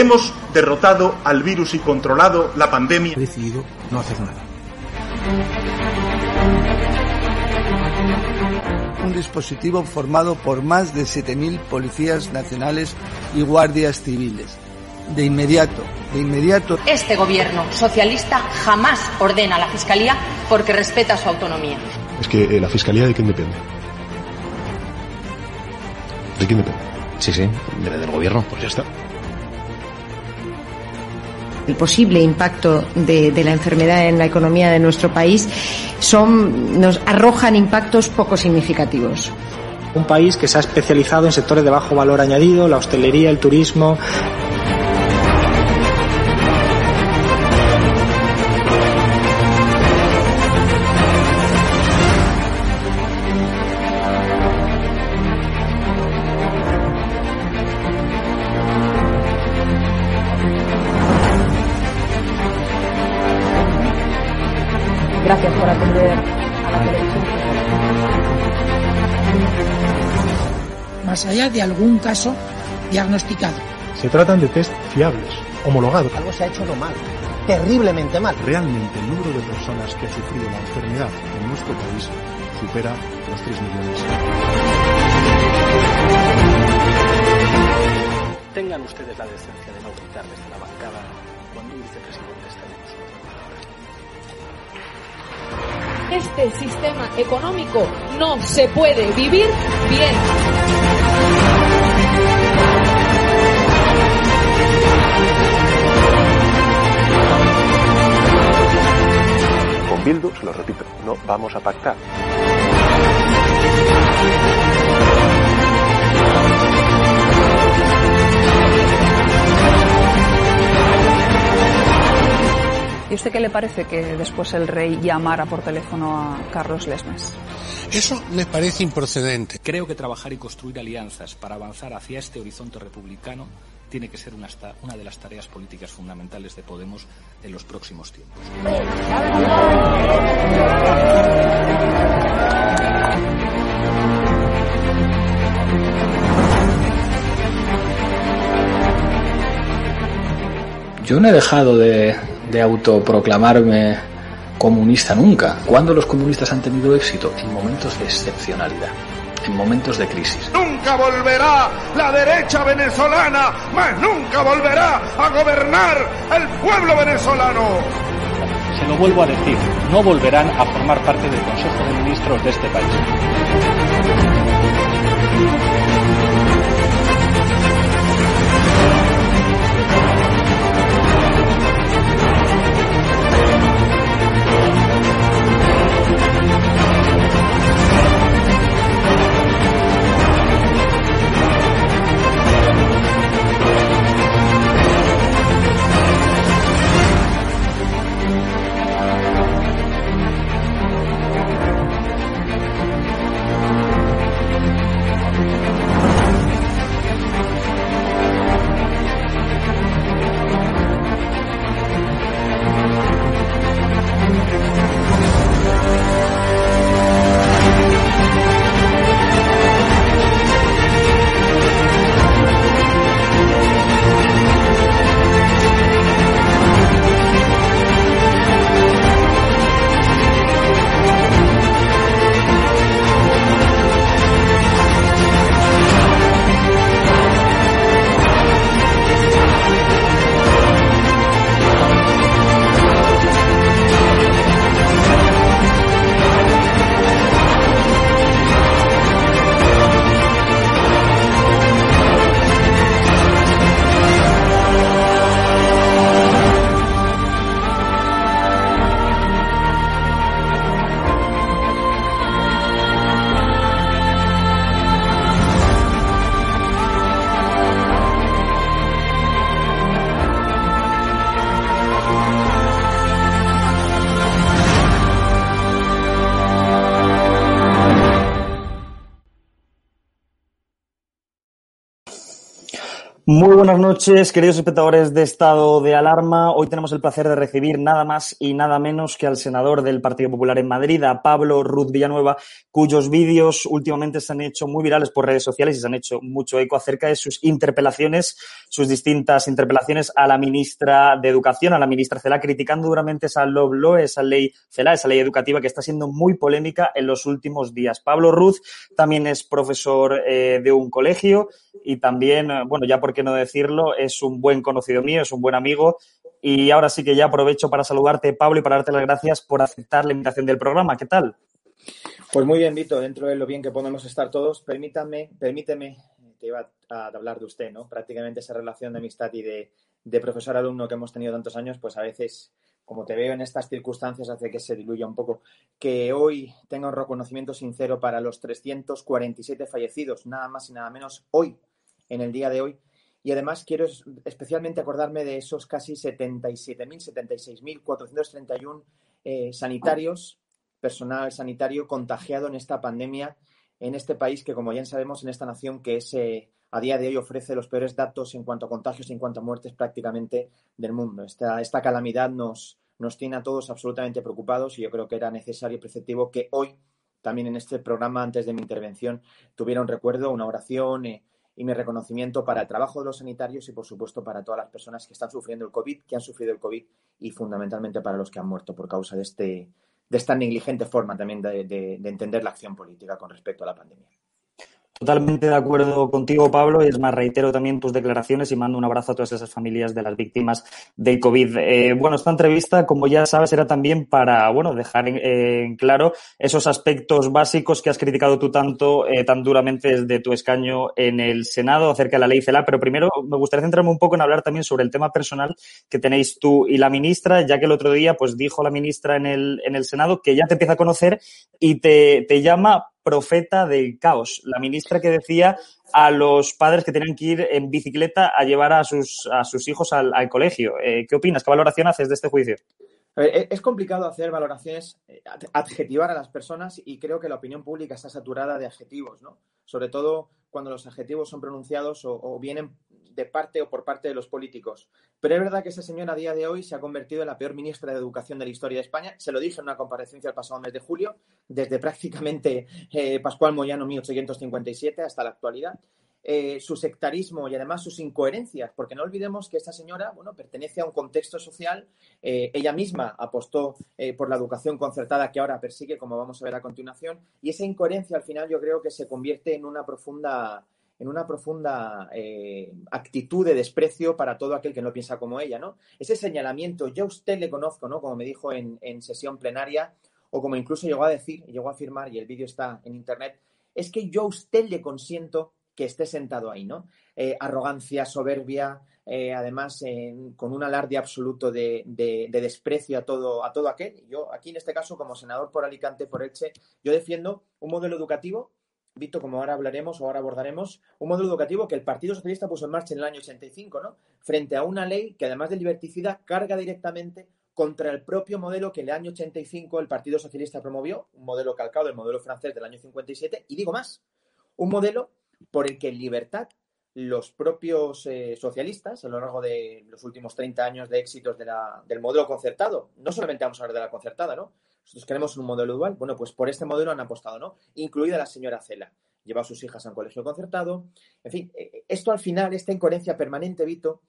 Hemos derrotado al virus y controlado la pandemia. He decidido no hacer nada. Un dispositivo formado por más de 7.000 policías nacionales y guardias civiles. De inmediato, de inmediato. Este gobierno socialista jamás ordena a la Fiscalía porque respeta su autonomía. Es que eh, la Fiscalía de quién depende. ¿De quién depende? Sí, sí, debe del gobierno. Pues ya está. El posible impacto de, la enfermedad en la economía de nuestro país son, nos arrojan impactos poco significativos. Un país que se ha especializado en sectores de bajo valor añadido, la hostelería, el turismo. Gracias por atender a la televisión. Más allá de algún caso diagnosticado. Se tratan de test fiables, homologados. Algo se ha hecho no mal, terriblemente mal. Realmente el número de personas que ha sufrido la enfermedad en nuestro país supera los 3 millones. Tengan ustedes la decencia de no gritar desde la bancada cuando un vicepresidente está en este sistema económico no se puede vivir bien. Con Bildu, se lo repito, no vamos a pactar. ¿Y usted qué le parece que después el rey llamara por teléfono a Carlos Lesmes? Eso me parece improcedente. Creo que trabajar y construir alianzas para avanzar hacia este horizonte republicano tiene que ser una, una de las tareas políticas fundamentales de Podemos en los próximos tiempos. Yo no he dejado de, de autoproclamarme comunista nunca. ¿Cuándo los comunistas han tenido éxito? En momentos de excepcionalidad, en momentos de crisis. Nunca volverá la derecha venezolana, más nunca volverá a gobernar el pueblo venezolano. Se lo vuelvo a decir, no volverán a formar parte del Consejo de Ministros de este país. Thank you. Muy buenas noches, queridos espectadores de Estado de Alarma. Hoy tenemos el placer de recibir nada más y nada menos que al senador del Partido Popular en Madrid, a Pablo Ruz Villanueva, cuyos vídeos últimamente se han hecho muy virales por redes sociales y se han hecho mucho eco acerca de sus interpelaciones, sus distintas interpelaciones a la ministra de Educación, a la ministra Cela, criticando duramente esa LOBLO, esa ley Cela, esa ley educativa que está siendo muy polémica en los últimos días. Pablo Ruz también es profesor eh, de un colegio y también, bueno, ya porque no es un buen conocido mío, es un buen amigo. Y ahora sí que ya aprovecho para saludarte, Pablo, y para darte las gracias por aceptar la invitación del programa. ¿Qué tal? Pues muy bien, Vito, dentro de lo bien que podemos estar todos, permítame, permíteme, te iba a hablar de usted, ¿no? Prácticamente esa relación de amistad y de, de profesor-alumno que hemos tenido tantos años, pues a veces, como te veo en estas circunstancias, hace que se diluya un poco. Que hoy tenga un reconocimiento sincero para los 347 fallecidos, nada más y nada menos hoy, en el día de hoy, y además quiero especialmente acordarme de esos casi 77.000, 76.431 eh, sanitarios, personal sanitario contagiado en esta pandemia en este país que, como ya sabemos, en esta nación que es, eh, a día de hoy ofrece los peores datos en cuanto a contagios y en cuanto a muertes prácticamente del mundo. Esta, esta calamidad nos, nos tiene a todos absolutamente preocupados y yo creo que era necesario y preceptivo que hoy, también en este programa, antes de mi intervención, tuviera un recuerdo, una oración, eh, y mi reconocimiento para el trabajo de los sanitarios y, por supuesto, para todas las personas que están sufriendo el COVID, que han sufrido el COVID y, fundamentalmente, para los que han muerto por causa de, este, de esta negligente forma también de entender la acción política con respecto a la pandemia. Totalmente de acuerdo contigo, Pablo, y es más, reitero también tus declaraciones y mando un abrazo a todas esas familias de las víctimas del COVID. Eh, bueno, esta entrevista, como ya sabes, era también para, bueno, dejar en, claro esos aspectos básicos que has criticado tú tanto, eh, tan duramente desde tu escaño en el Senado acerca de la ley CELA, pero primero me gustaría centrarme un poco en hablar también sobre el tema personal que tenéis tú y la ministra, ya que el otro día, pues dijo la ministra en el, en el Senado que ya te empieza a conocer y te, te llama profeta del caos. La ministra que decía a los padres que tenían que ir en bicicleta a llevar a sus, a sus hijos al, colegio. Eh, ¿Qué opinas? ¿Qué valoración haces de este juicio? E-, es complicado hacer valoraciones, eh, adjetivar a las personas y creo que la opinión pública está saturada de adjetivos, ¿no? Sobre todo cuando los adjetivos son pronunciados o, vienen de parte o por parte de los políticos. Pero es verdad que esta señora a día de hoy se ha convertido en la peor ministra de Educación de la historia de España. Se lo dije en una comparecencia el pasado mes de julio, desde prácticamente eh, Pascual Moyano 1857 hasta la actualidad. Eh, su sectarismo y además sus incoherencias, porque no olvidemos que esta señora, bueno, pertenece a un contexto social, eh, ella misma apostó por la educación concertada que ahora persigue, como vamos a ver a continuación, y esa incoherencia al final yo creo que se convierte en una profunda en una profunda eh, actitud de desprecio para todo aquel que no piensa como ella, ¿no? Ese señalamiento, yo a usted le conozco, ¿no? Como me dijo en, sesión plenaria, o como incluso llegó a decir, llegó a afirmar, y el vídeo está en internet, es que yo a usted le consiento que esté sentado ahí, ¿no? Eh, arrogancia, soberbia, eh, además con un alarde absoluto de, de, desprecio a todo, a todo aquel. Yo aquí en este caso, como senador por Alicante, por Elche, yo defiendo un modelo educativo Vito, como ahora hablaremos o ahora abordaremos, un modelo educativo que el Partido Socialista puso en marcha en el año 85, ¿no? Frente a una ley que además de liberticida carga directamente contra el propio modelo que en el año 85 el Partido Socialista promovió, un modelo calcado del modelo francés del año 57, y digo más, un modelo por el que en libertad los propios eh, socialistas, a lo largo de los últimos 30 años de éxitos del modelo concertado, no solamente vamos a hablar de la concertada, ¿no? Nosotros queremos un modelo dual. Bueno, pues por este modelo han apostado, ¿no? Incluida la señora Cela. Lleva a sus hijas a un colegio concertado. En fin, eh, eh, esto al final, esta incoherencia permanente, Vito,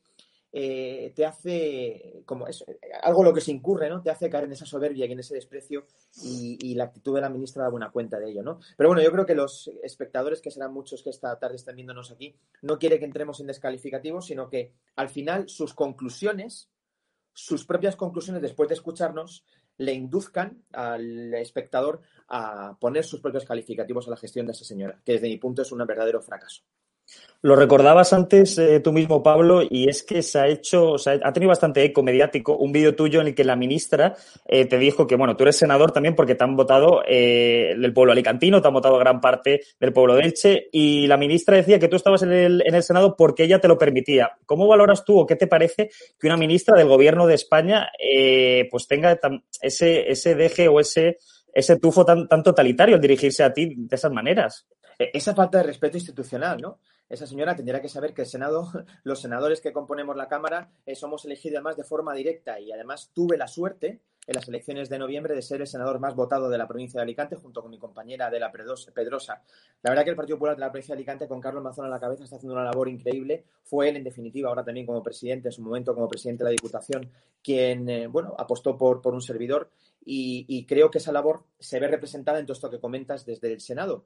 eh, te hace, como es algo lo que se incurre, ¿no? Te hace caer en esa soberbia y en ese desprecio y, la actitud de la ministra da buena cuenta de ello, ¿no? Pero bueno, yo creo que los espectadores, que serán muchos que esta tarde están viéndonos aquí, no quiere que entremos en descalificativos, sino que al final sus conclusiones, sus propias conclusiones después de escucharnos, le induzcan al espectador a poner sus propios calificativos a la gestión de esa señora, que desde mi punto es un verdadero fracaso. Lo recordabas antes eh, tú mismo, Pablo, y es que se ha hecho, o sea, ha tenido bastante eco mediático un vídeo tuyo en el que la ministra eh, te dijo que, bueno, tú eres senador también porque te han votado eh, el pueblo alicantino, te han votado gran parte del pueblo de Elche, y la ministra decía que tú estabas en el, en el Senado porque ella te lo permitía. ¿Cómo valoras tú o qué te parece que una ministra del gobierno de España pues tenga ese, ese deje o ese, ese tufo tan, tan totalitario al dirigirse a ti de esas maneras? E, esa falta de respeto institucional, ¿no? Esa señora tendría que saber que el Senado, los senadores que componemos la Cámara, eh, somos elegidos además de forma directa y además tuve la suerte en las elecciones de noviembre de ser el senador más votado de la provincia de Alicante junto con mi compañera de la Pedrosa. La verdad que el Partido Popular de la provincia de Alicante con Carlos Mazón a la cabeza está haciendo una labor increíble. Fue él, en definitiva, ahora también como presidente, en su momento como presidente de la Diputación, quien, eh, bueno, apostó por, por un servidor y, y creo que esa labor se ve representada en todo esto que comentas desde el Senado.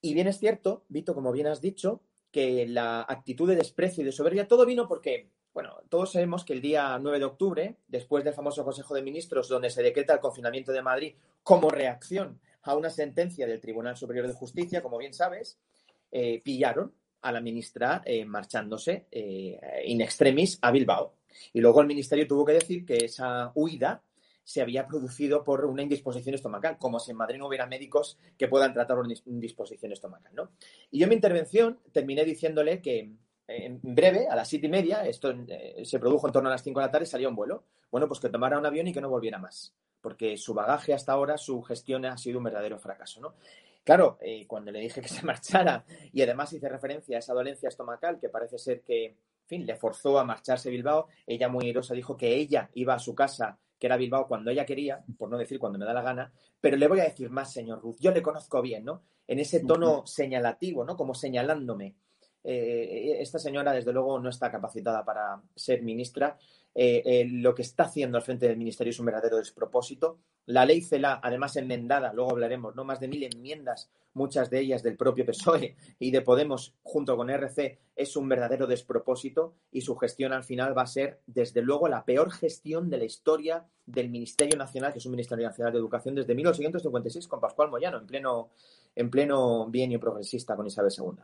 Y bien es cierto, Vito, como bien has dicho, que la actitud de desprecio y de soberbia, todo vino porque, bueno, todos sabemos que el día 9 de octubre, después del famoso Consejo de Ministros, donde se decreta el confinamiento de Madrid como reacción a una sentencia del Tribunal Superior de Justicia, como bien sabes, eh, pillaron a la ministra eh, marchándose eh, in extremis a Bilbao. Y luego el ministerio tuvo que decir que esa huida se había producido por una indisposición estomacal, como si en Madrid no hubiera médicos que puedan tratar una indisposición estomacal, ¿no? Y yo en mi intervención terminé diciéndole que en breve, a las siete y media, esto eh, se produjo en torno a las cinco de la tarde, salió un vuelo. Bueno, pues que tomara un avión y que no volviera más, porque su bagaje hasta ahora, su gestión ha sido un verdadero fracaso, ¿no? Claro, eh, cuando le dije que se marchara y además hice referencia a esa dolencia estomacal que parece ser que, en fin, le forzó a marcharse a Bilbao, ella muy irosa dijo que ella iba a su casa que era Bilbao cuando ella quería, por no decir cuando me da la gana, pero le voy a decir más, señor Ruth, yo le conozco bien, ¿no? En ese tono señalativo, ¿no? Como señalándome. Eh, esta señora, desde luego, no está capacitada para ser ministra. Eh, eh, lo que está haciendo al frente del ministerio es un verdadero despropósito. La ley CELA, además enmendada, luego hablaremos, ¿no? Más de mil enmiendas muchas de ellas del propio PSOE y de Podemos junto con RC, es un verdadero despropósito y su gestión al final va a ser, desde luego, la peor gestión de la historia del Ministerio Nacional, que es un Ministerio Nacional de Educación, desde 1956 con Pascual Moyano, en pleno, en pleno bienio progresista con Isabel II.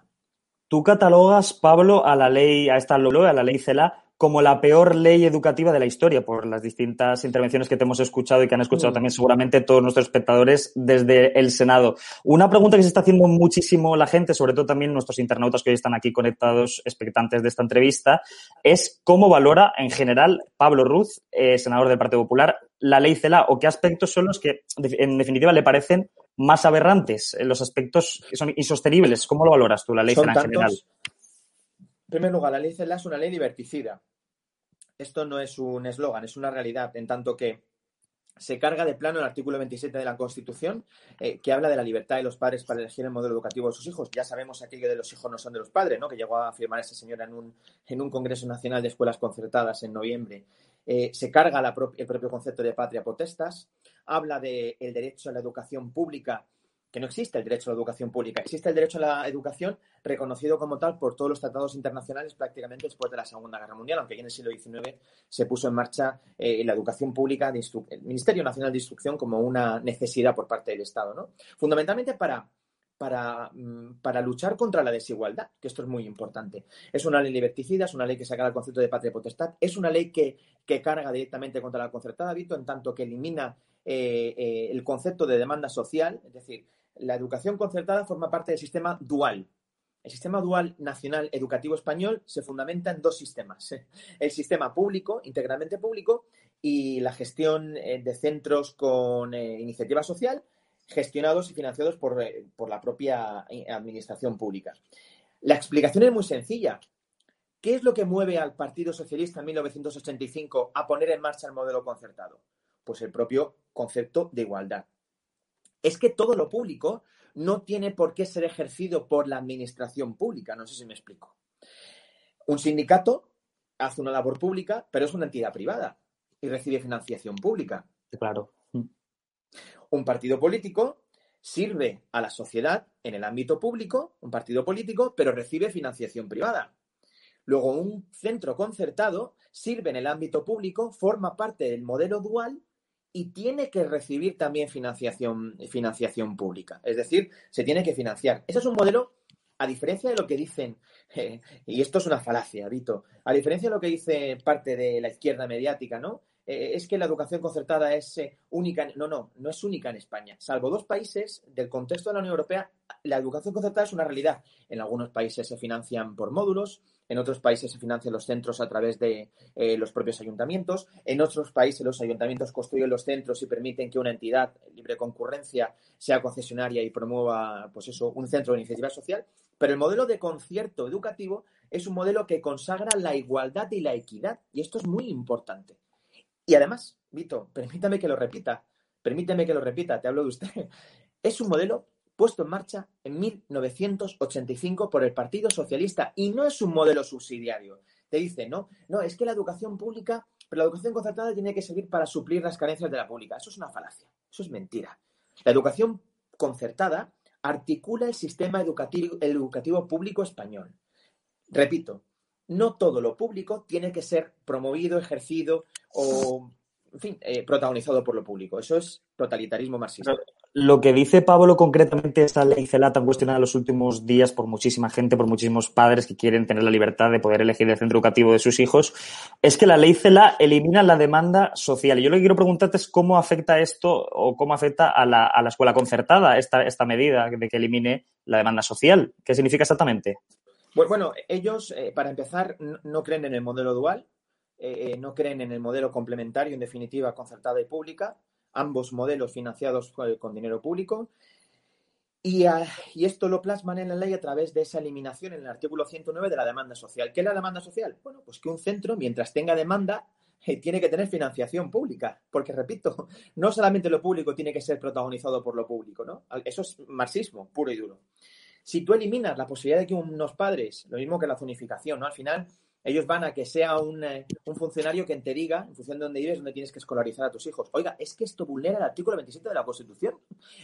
Tú catalogas, Pablo, a la ley, a esta a la ley CELA, como la peor ley educativa de la historia por las distintas intervenciones que te hemos escuchado y que han escuchado mm. también seguramente todos nuestros espectadores desde el Senado. Una pregunta que se está haciendo muchísimo la gente, sobre todo también nuestros internautas que hoy están aquí conectados, expectantes de esta entrevista, es cómo valora en general Pablo Ruz, eh, senador del Partido Popular, la ley CELA o qué aspectos son los que en definitiva le parecen más aberrantes, los aspectos que son insostenibles. ¿Cómo lo valoras tú, la ley CELA en general? En primer lugar, la ley CELA es una ley diverticida. Esto no es un eslogan, es una realidad, en tanto que se carga de plano el artículo 27 de la Constitución, eh, que habla de la libertad de los padres para elegir el modelo educativo de sus hijos. Ya sabemos aquello de los hijos no son de los padres, ¿no? que llegó a afirmar esa señora en un, en un Congreso Nacional de Escuelas Concertadas en noviembre. Eh, se carga el propio concepto de patria potestas, habla del derecho a la educación pública que no existe el derecho a la educación pública, existe el derecho a la educación reconocido como tal por todos los tratados internacionales prácticamente después de la Segunda Guerra Mundial, aunque en el siglo XIX se puso en marcha eh, la educación pública, el Ministerio Nacional de Instrucción como una necesidad por parte del Estado, ¿no? Fundamentalmente para para, mm, para, luchar contra la desigualdad, que esto es muy importante. Es una ley liberticida, es una ley que saca el concepto de patria potestad, es una ley que, que carga directamente contra la concertada, Vito, en tanto que elimina eh, eh, el concepto de demanda social, es decir, la educación concertada forma parte del sistema dual. El sistema dual nacional educativo español se fundamenta en dos sistemas. ¿eh? El sistema público, integralmente público, y la gestión eh, de centros con eh, iniciativa social, gestionados y financiados por, por la propia administración pública. La explicación es muy sencilla. ¿Qué es lo que mueve al Partido Socialista en 1985 a poner en marcha el modelo concertado? Pues el propio concepto de igualdad es que todo lo público no tiene por qué ser ejercido por la administración pública. No sé si me explico. Un sindicato hace una labor pública, pero es una entidad privada y recibe financiación pública. Claro. Un partido político sirve a la sociedad en el ámbito público, un partido político, pero recibe financiación privada. Luego, un centro concertado sirve en el ámbito público, forma parte del modelo dual, y tiene que recibir también financiación, financiación pública. Es decir, se tiene que financiar. Ese es un modelo, a diferencia de lo que dicen, y esto es una falacia, Vito, a diferencia de lo que dice parte de la izquierda mediática, ¿no? Eh, es que la educación concertada es eh, única. No, no, no es única en España. Salvo dos países del contexto de la Unión Europea, la educación concertada es una realidad. En algunos países se financian por módulos, en otros países se financian los centros a través de eh, los propios ayuntamientos, en otros países los ayuntamientos construyen los centros y permiten que una entidad libre concurrencia sea concesionaria y promueva pues eso, un centro de iniciativa social. Pero el modelo de concierto educativo es un modelo que consagra la igualdad y la equidad. Y esto es muy importante. Y además, Vito, permítame que lo repita, permíteme que lo repita, te hablo de usted. Es un modelo puesto en marcha en 1985 por el Partido Socialista y no es un modelo subsidiario. Te dice, no, no, es que la educación pública, pero la educación concertada tiene que servir para suplir las carencias de la pública. Eso es una falacia, eso es mentira. La educación concertada articula el sistema educativo, educativo público español. Repito, no todo lo público tiene que ser promovido, ejercido o, en fin, eh, protagonizado por lo público. Eso es totalitarismo marxista. Lo que dice Pablo concretamente, esta ley CELA tan cuestionada en los últimos días por muchísima gente, por muchísimos padres que quieren tener la libertad de poder elegir el centro educativo de sus hijos, es que la ley CELA elimina la demanda social. Y yo lo que quiero preguntarte es cómo afecta esto o cómo afecta a la, a la escuela concertada esta, esta medida de que elimine la demanda social. ¿Qué significa exactamente? Bueno, ellos, eh, para empezar, no creen en el modelo dual, eh, eh, no creen en el modelo complementario, en definitiva, concertada y pública ambos modelos financiados con dinero público. Ah, y, esto lo plasman en la ley a través de esa eliminación en el artículo 109 de la demanda social. ¿Qué es la demanda social? Bueno, pues que un centro, mientras tenga demanda, eh, tiene que tener financiación pública. Porque, repito, no solamente lo público tiene que ser protagonizado por lo público, ¿no? Eso es marxismo puro y duro. Si tú eliminas la posibilidad de que unos padres, lo mismo que la zonificación, ¿no? Al final, ellos van a que sea eh, un, funcionario que te diga, en función de dónde vives, dónde tienes que escolarizar a tus hijos. Oiga, es que esto vulnera el artículo 27 de la Constitución.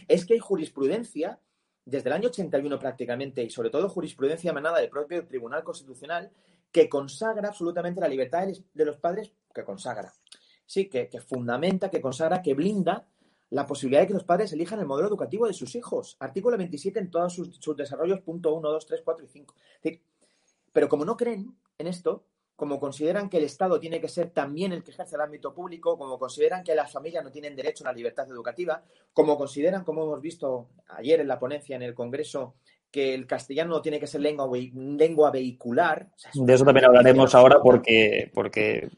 Es que hay jurisprudencia desde el año 81 prácticamente, y sobre todo jurisprudencia emanada del propio Tribunal Constitucional, que consagra absolutamente la libertad de los padres, que consagra. Sí, que, fundamenta, que consagra, que blinda la posibilidad de que los padres elijan el modelo educativo de sus hijos. Artículo 27 en todos sus, desarrollos, punto 1, 2, 3, 4 y 5. Pero como no creen en esto, como consideran que el Estado tiene que ser también el que ejerce el ámbito público, como consideran que las familias no tienen derecho a la libertad educativa, como consideran, como hemos visto ayer en la ponencia en el Congreso, que el castellano no tiene que ser lengua, lengua vehicular. de eso también hablaremos ahora porque, porque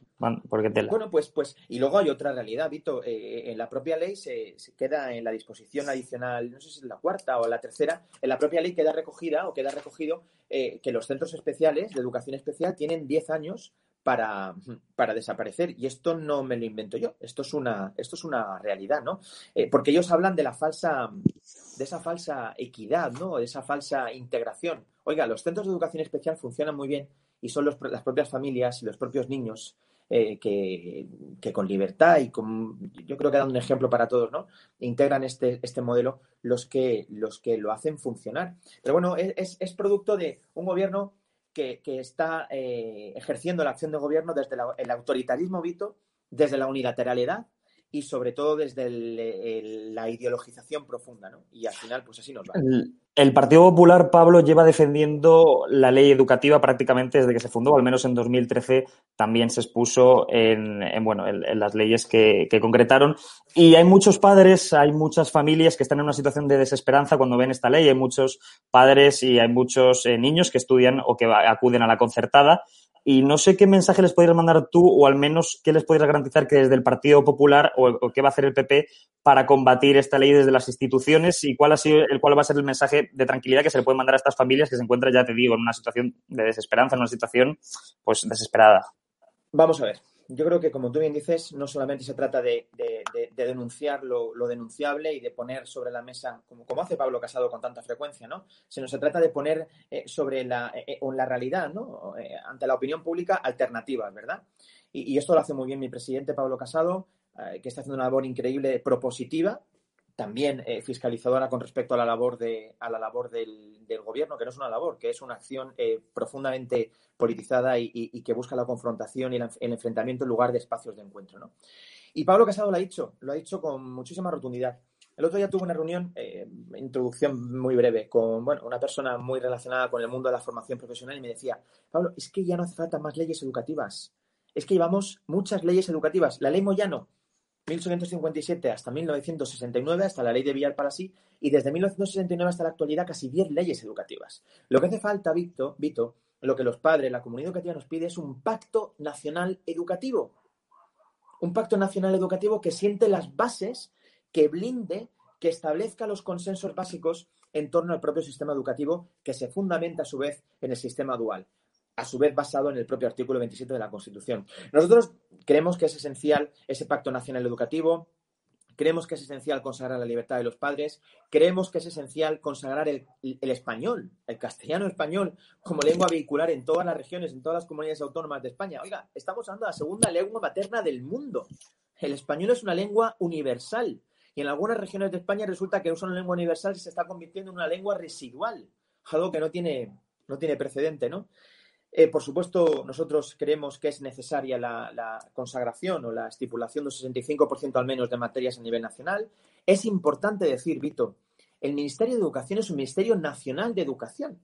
bueno, pues, pues, y luego hay otra realidad, Vito. Eh, en la propia ley se, queda en la disposición adicional, no sé si es la cuarta o la tercera, en la propia ley queda recogida o queda recogido eh, que los centros especiales de educación especial tienen 10 años para, para, desaparecer. Y esto no me lo invento yo, esto es una, esto es una realidad, ¿no? Eh, porque ellos hablan de la falsa, de esa falsa equidad, ¿no? De esa falsa integración. Oiga, los centros de educación especial funcionan muy bien y son los, las propias familias y los propios niños eh, que, con libertad y con, yo creo que dando un ejemplo para todos, ¿no? Integran este, este modelo los que, los que lo hacen funcionar. Pero bueno, es, es producto de un gobierno que, está eh, ejerciendo la acción de gobierno desde el autoritarismo, Vito, desde la unilateralidad y sobre todo desde la ideologización profunda, ¿no? Y al final, pues así nos va. El, Partido Popular, Pablo, lleva defendiendo la ley educativa prácticamente desde que se fundó, al menos en 2013 también se expuso en, bueno, en, las leyes que, concretaron. Y hay muchos padres, hay muchas familias que están en una situación de desesperanza cuando ven esta ley. Hay muchos padres y hay muchos eh, niños que estudian o que acuden a la concertada y no sé qué mensaje les podrías mandar tú o al menos qué les podrías garantizar que desde el Partido Popular o, qué va a hacer el PP para combatir esta ley desde las instituciones y cuál, ha sido, el cuál va a ser el mensaje de tranquilidad que se le puede mandar a estas familias que se encuentran, ya te digo, en una situación de desesperanza, en una situación pues desesperada. Vamos a ver yo creo que, como tú bien dices, no solamente se trata de, denunciar lo, denunciable y de poner sobre la mesa, como, hace Pablo Casado con tanta frecuencia, ¿no? Sino se trata de poner eh, sobre la, eh, la realidad, ¿no? Eh, ante la opinión pública, alternativas, ¿verdad? Y, esto lo hace muy bien mi presidente Pablo Casado, que está haciendo una labor increíble, propositiva, también eh, fiscalizadora con respecto a la labor de a la labor del, gobierno que no es una labor que es una acción eh, profundamente politizada y, que busca la confrontación y el, enfrentamiento en lugar de espacios de encuentro ¿no? y Pablo Casado lo ha dicho lo ha dicho con muchísima rotundidad. El otro día tuve una reunión eh, introducción muy breve con bueno una persona muy relacionada con el mundo de la formación profesional y me decía Pablo es que ya no hace falta más leyes educativas. Es que llevamos muchas leyes educativas. La ley Moyano 1857 hasta 1969, hasta la ley de Villar para sí, y desde 1969 hasta la actualidad casi 10 leyes educativas. Lo que hace falta, Vito, Vito, lo que los padres, la comunidad educativa nos pide es un pacto nacional educativo. Un pacto nacional educativo que siente las bases, que blinde, que establezca los consensos básicos en torno al propio sistema educativo que se fundamenta a su vez en el sistema dual a su vez basado en el propio artículo 27 de la Constitución. Nosotros creemos que es esencial ese pacto nacional educativo, creemos que es esencial consagrar la libertad de los padres, creemos que es esencial consagrar el, español, el castellano español, como lengua vehicular en todas las regiones, en todas las comunidades autónomas de España. Oiga, estamos hablando de la segunda lengua materna del mundo. El español es una lengua universal. Y en algunas regiones de España resulta que usa una lengua universal y se está convirtiendo en una lengua residual, algo que no tiene, no tiene precedente, ¿no? Eh, por supuesto, nosotros creemos que es necesaria la, consagración o la estipulación de un 65% al menos de materias a nivel nacional. Es importante decir, Vito, el Ministerio de Educación es un Ministerio Nacional de Educación.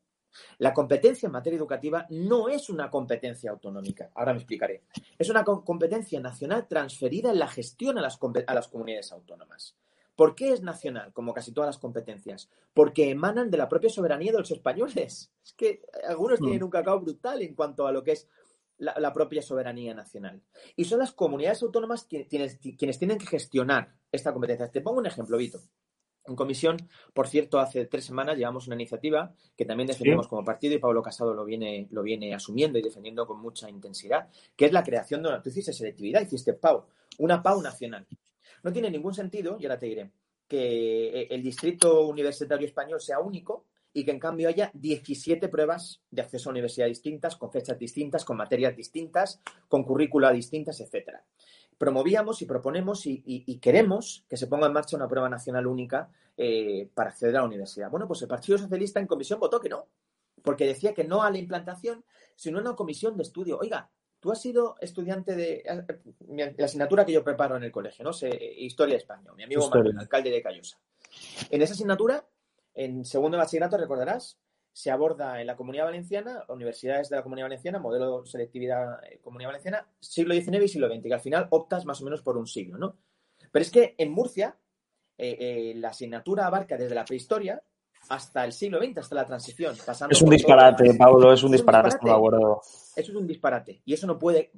La competencia en materia educativa no es una competencia autonómica. Ahora me explicaré. Es una competencia nacional transferida en la gestión a las comunidades autónomas. ¿Por qué es nacional, como casi todas las competencias? Porque emanan de la propia soberanía de los españoles. Es que algunos tienen un cacao brutal en cuanto a lo que es la, la propia soberanía nacional. Y son las comunidades autónomas quienes, quienes tienen que gestionar esta competencia. Te pongo un ejemplo, Vito. En comisión, por cierto, hace tres semanas llevamos una iniciativa que también defendemos ¿Sí? como partido y Pablo Casado lo viene, lo viene asumiendo y defendiendo con mucha intensidad, que es la creación de una, tú hiciste selectividad, hiciste PAU, una PAU nacional. No tiene ningún sentido, y ahora te diré, que el distrito universitario español sea único y que en cambio haya 17 pruebas de acceso a universidades distintas, con fechas distintas, con materias distintas, con currícula distintas, etcétera. Promovíamos y proponemos y, queremos que se ponga en marcha una prueba nacional única eh, para acceder a la universidad. Bueno, pues el Partido Socialista en comisión votó que no, porque decía que no a la implantación, sino a una comisión de estudio. Oiga, Tú has sido estudiante de la asignatura que yo preparo en el colegio, ¿no? sé Historia de España, mi amigo Manuel, alcalde de Callosa. En esa asignatura, en segundo de bachillerato, recordarás, se aborda en la Comunidad Valenciana, universidades de la Comunidad Valenciana, modelo selectividad eh, Comunidad Valenciana, siglo XIX y siglo XX, que al final optas más o menos por un siglo, ¿no? Pero es que en Murcia eh, eh, la asignatura abarca desde la prehistoria hasta el siglo XX, hasta la transición. Pasando es un disparate, Pablo, es un es disparate, disparate. acuerdo. Eso es un disparate. Y eso no puede.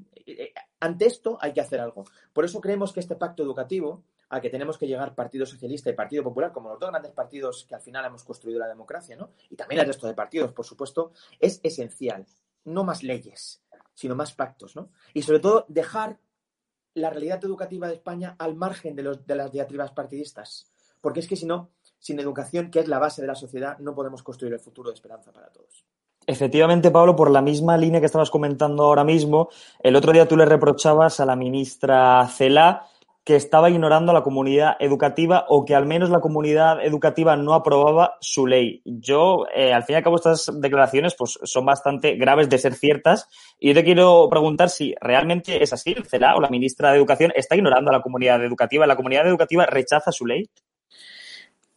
Ante esto hay que hacer algo. Por eso creemos que este pacto educativo, al que tenemos que llegar Partido Socialista y Partido Popular, como los dos grandes partidos que al final hemos construido la democracia, ¿no? Y también el resto de partidos, por supuesto, es esencial. No más leyes, sino más pactos, ¿no? Y sobre todo dejar la realidad educativa de España al margen de, los, de las diatribas partidistas. Porque es que si no, sin educación, que es la base de la sociedad, no podemos construir el futuro de esperanza para todos. Efectivamente, Pablo, por la misma línea que estabas comentando ahora mismo, el otro día tú le reprochabas a la ministra Cela que estaba ignorando a la comunidad educativa o que al menos la comunidad educativa no aprobaba su ley. Yo, eh, al fin y al cabo, estas declaraciones pues, son bastante graves de ser ciertas y yo te quiero preguntar si realmente es así, CELA o la ministra de Educación está ignorando a la comunidad educativa. ¿La comunidad educativa rechaza su ley?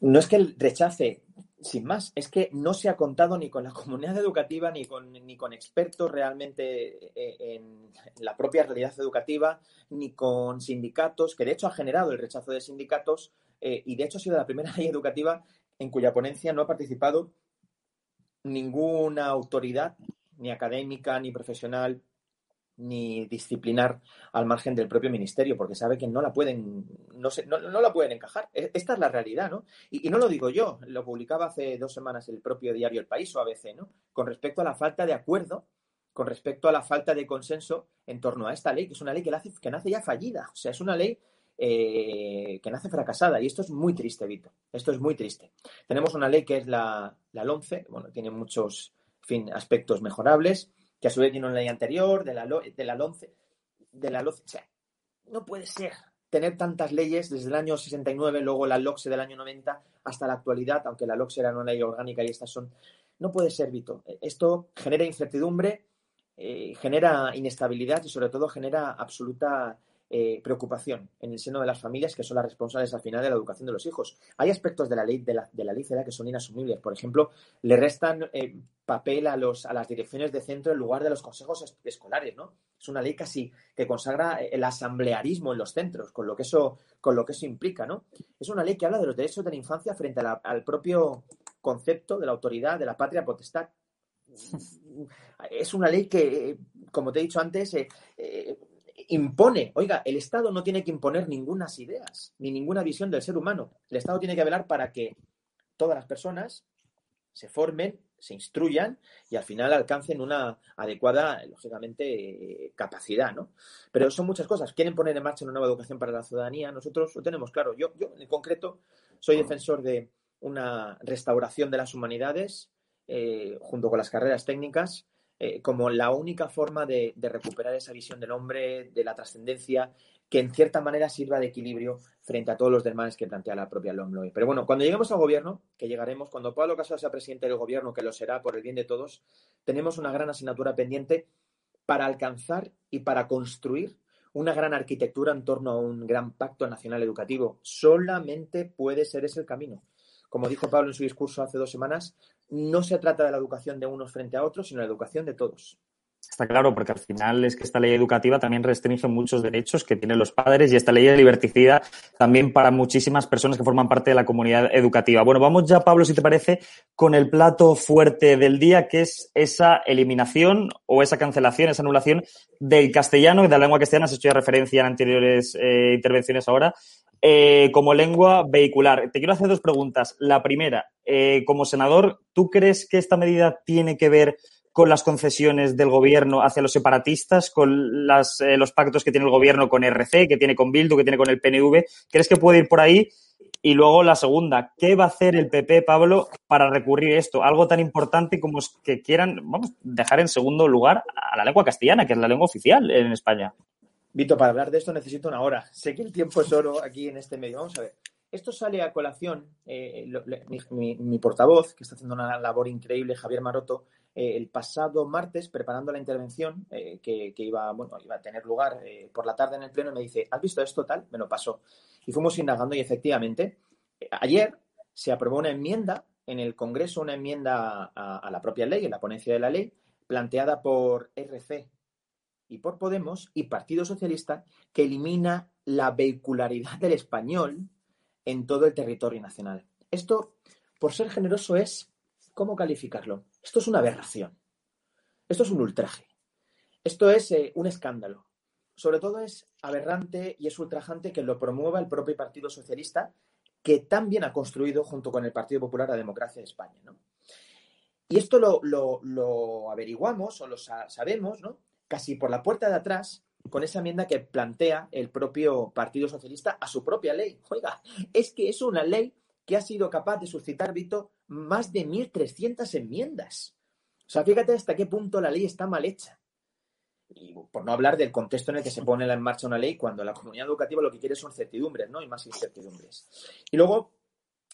No es que el rechace, sin más, es que no se ha contado ni con la comunidad educativa ni con, ni con expertos realmente eh, en la propia realidad educativa, ni con sindicatos, que de hecho ha generado el rechazo de sindicatos eh, y de hecho ha sido la primera ley educativa en cuya ponencia no ha participado ninguna autoridad, ni académica, ni profesional, ni disciplinar al margen del propio ministerio, porque sabe que no la pueden, no, se, no, no la pueden encajar. Esta es la realidad, ¿no? Y, no lo digo yo, lo publicaba hace dos semanas el propio diario El País o ABC, ¿no? Con respecto a la falta de acuerdo, con respecto a la falta de consenso en torno a esta ley, que es una ley que, nace, que nace ya fallida. O sea, es una ley eh, que nace fracasada. Y esto es muy triste, Vito. Esto es muy triste. Tenemos una ley que es la, la LONCE, bueno, tiene muchos fin, aspectos mejorables que a su vez tiene una ley anterior, de la, de la LONCE, de la LOCE. O sea, no puede ser tener tantas leyes desde el año 69, luego la LOCSE del año 90 hasta la actualidad, aunque la LOCSE era una ley orgánica y estas son... No puede ser, Vito. Esto genera incertidumbre, eh, genera inestabilidad y sobre todo genera absoluta eh, preocupación en el seno de las familias que son las responsables al final de la educación de los hijos. Hay aspectos de la ley de la, de la ley que son inasumibles. Por ejemplo, le restan eh, papel a, los, a las direcciones de centro en lugar de los consejos es escolares, ¿no? Es una ley casi que consagra el asamblearismo en los centros, con lo que eso, con lo que eso implica, ¿no? Es una ley que habla de los derechos de la infancia frente a la, al propio concepto de la autoridad, de la patria potestad. Es una ley que, como te he dicho antes, eh, eh, impone, oiga, el Estado no tiene que imponer ninguna ideas, ni ninguna visión del ser humano. El Estado tiene que velar para que todas las personas se formen, se instruyan y al final alcancen una adecuada, lógicamente, capacidad, ¿no? Pero son muchas cosas. Quieren poner en marcha una nueva educación para la ciudadanía. Nosotros lo tenemos claro. Yo, yo en concreto, soy defensor de una restauración de las humanidades eh, junto con las carreras técnicas eh, como la única forma de, recuperar esa visión del hombre, de la trascendencia, que en cierta manera sirva de equilibrio frente a todos los demás que plantea la propia LOMLOE. Pero bueno, cuando lleguemos al gobierno, que llegaremos, cuando Pablo Casado sea presidente del gobierno, que lo será por el bien de todos, tenemos una gran asignatura pendiente para alcanzar y para construir una gran arquitectura en torno a un gran pacto nacional educativo. Solamente puede ser ese el camino. Como dijo Pablo en su discurso hace dos semanas, no se trata de la educación de unos frente a otros, sino la educación de todos. Está claro, porque al final es que esta ley educativa también restringe muchos derechos que tienen los padres y esta ley es liberticida también para muchísimas personas que forman parte de la comunidad educativa. Bueno, vamos ya, Pablo, si te parece, con el plato fuerte del día, que es esa eliminación o esa cancelación, esa anulación del castellano, de la lengua castellana, se hecho ya referencia en anteriores eh, intervenciones ahora, eh, como lengua vehicular. Te quiero hacer dos preguntas. La primera, eh, como senador, ¿tú crees que esta medida tiene que ver con las concesiones del gobierno hacia los separatistas, con las, eh, los pactos que tiene el gobierno con RC, que tiene con Bildu, que tiene con el PNV? ¿Crees que puede ir por ahí? Y luego la segunda, ¿qué va a hacer el PP, Pablo, para recurrir esto? Algo tan importante como es que quieran, vamos, dejar en segundo lugar a la lengua castellana, que es la lengua oficial en España. Vito, para hablar de esto necesito una hora. Sé que el tiempo es oro aquí en este medio. Vamos a ver. Esto sale a colación. Eh, mi, portavoz, que está haciendo una labor increíble, Javier Maroto, eh, el pasado martes, preparando la intervención eh, que, iba, bueno, iba a tener lugar eh, por la tarde en el Pleno, me dice, ¿has visto esto tal? Me lo pasó. Y fuimos indagando y efectivamente, ayer se aprobó una enmienda en el Congreso, una enmienda a, a la propia ley, en la ponencia de la ley, planteada por RC, y por Podemos y Partido Socialista que elimina la vehicularidad del español en todo el territorio nacional. Esto, por ser generoso, es, ¿cómo calificarlo? Esto es una aberración. Esto es un ultraje. Esto es eh, un escándalo. Sobre todo es aberrante y es ultrajante que lo promueva el propio Partido Socialista, que también ha construido junto con el Partido Popular la democracia de España. ¿no? Y esto lo, averiguamos o lo sa sabemos, ¿no? casi por la puerta de atrás con esa enmienda que plantea el propio Partido Socialista a su propia ley. Oiga, es que es una ley que ha sido capaz de suscitar, Vito, más de 1.300 enmiendas. O sea, fíjate hasta qué punto la ley está mal hecha. Y por no hablar del contexto en el que se pone en marcha una ley cuando la comunidad educativa lo que quiere son certidumbres, ¿no? Y más incertidumbres. Y luego,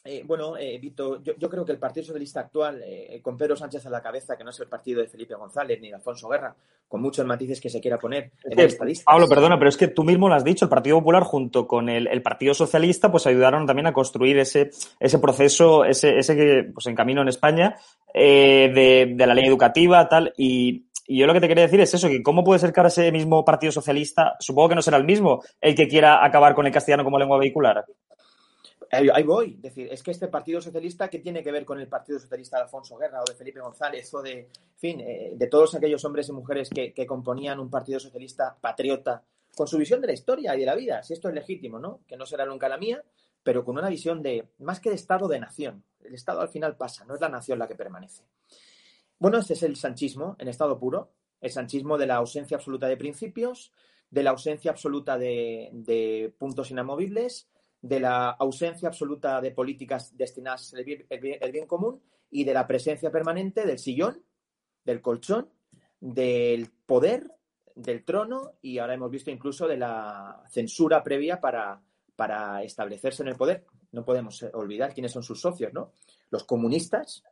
eh, bueno, eh, Vito, yo, yo, creo que el Partido Socialista actual, eh, con Pedro Sánchez a la cabeza, que no es el partido de Felipe González ni de Alfonso Guerra, con muchos matices que se quiera poner en es que, Pablo, perdona, pero es que tú mismo lo has dicho, el Partido Popular junto con el, el Partido Socialista, pues ayudaron también a construir ese, ese proceso, ese, ese que, pues en camino en España, eh, de, de la ley educativa, tal, y, y yo lo que te quería decir es eso, que cómo puede ser que ahora ese mismo Partido Socialista, supongo que no será el mismo, el que quiera acabar con el castellano como lengua vehicular. Ahí voy. Es decir, es que este Partido Socialista, ¿qué tiene que ver con el Partido Socialista de Alfonso Guerra o de Felipe González o de, fin, eh, de todos aquellos hombres y mujeres que, que, componían un Partido Socialista patriota con su visión de la historia y de la vida? Si esto es legítimo, ¿no? Que no será nunca la mía, pero con una visión de, más que de Estado, de nación. El Estado al final pasa, no es la nación la que permanece. Bueno, este es el sanchismo en estado puro, el sanchismo de la ausencia absoluta de principios, de la ausencia absoluta de, de puntos inamovibles, de la ausencia absoluta de políticas destinadas al bien, común y de la presencia permanente del sillón, del colchón, del poder, del trono y ahora hemos visto incluso de la censura previa para, para establecerse en el poder. No podemos olvidar quiénes son sus socios, ¿no? Los comunistas,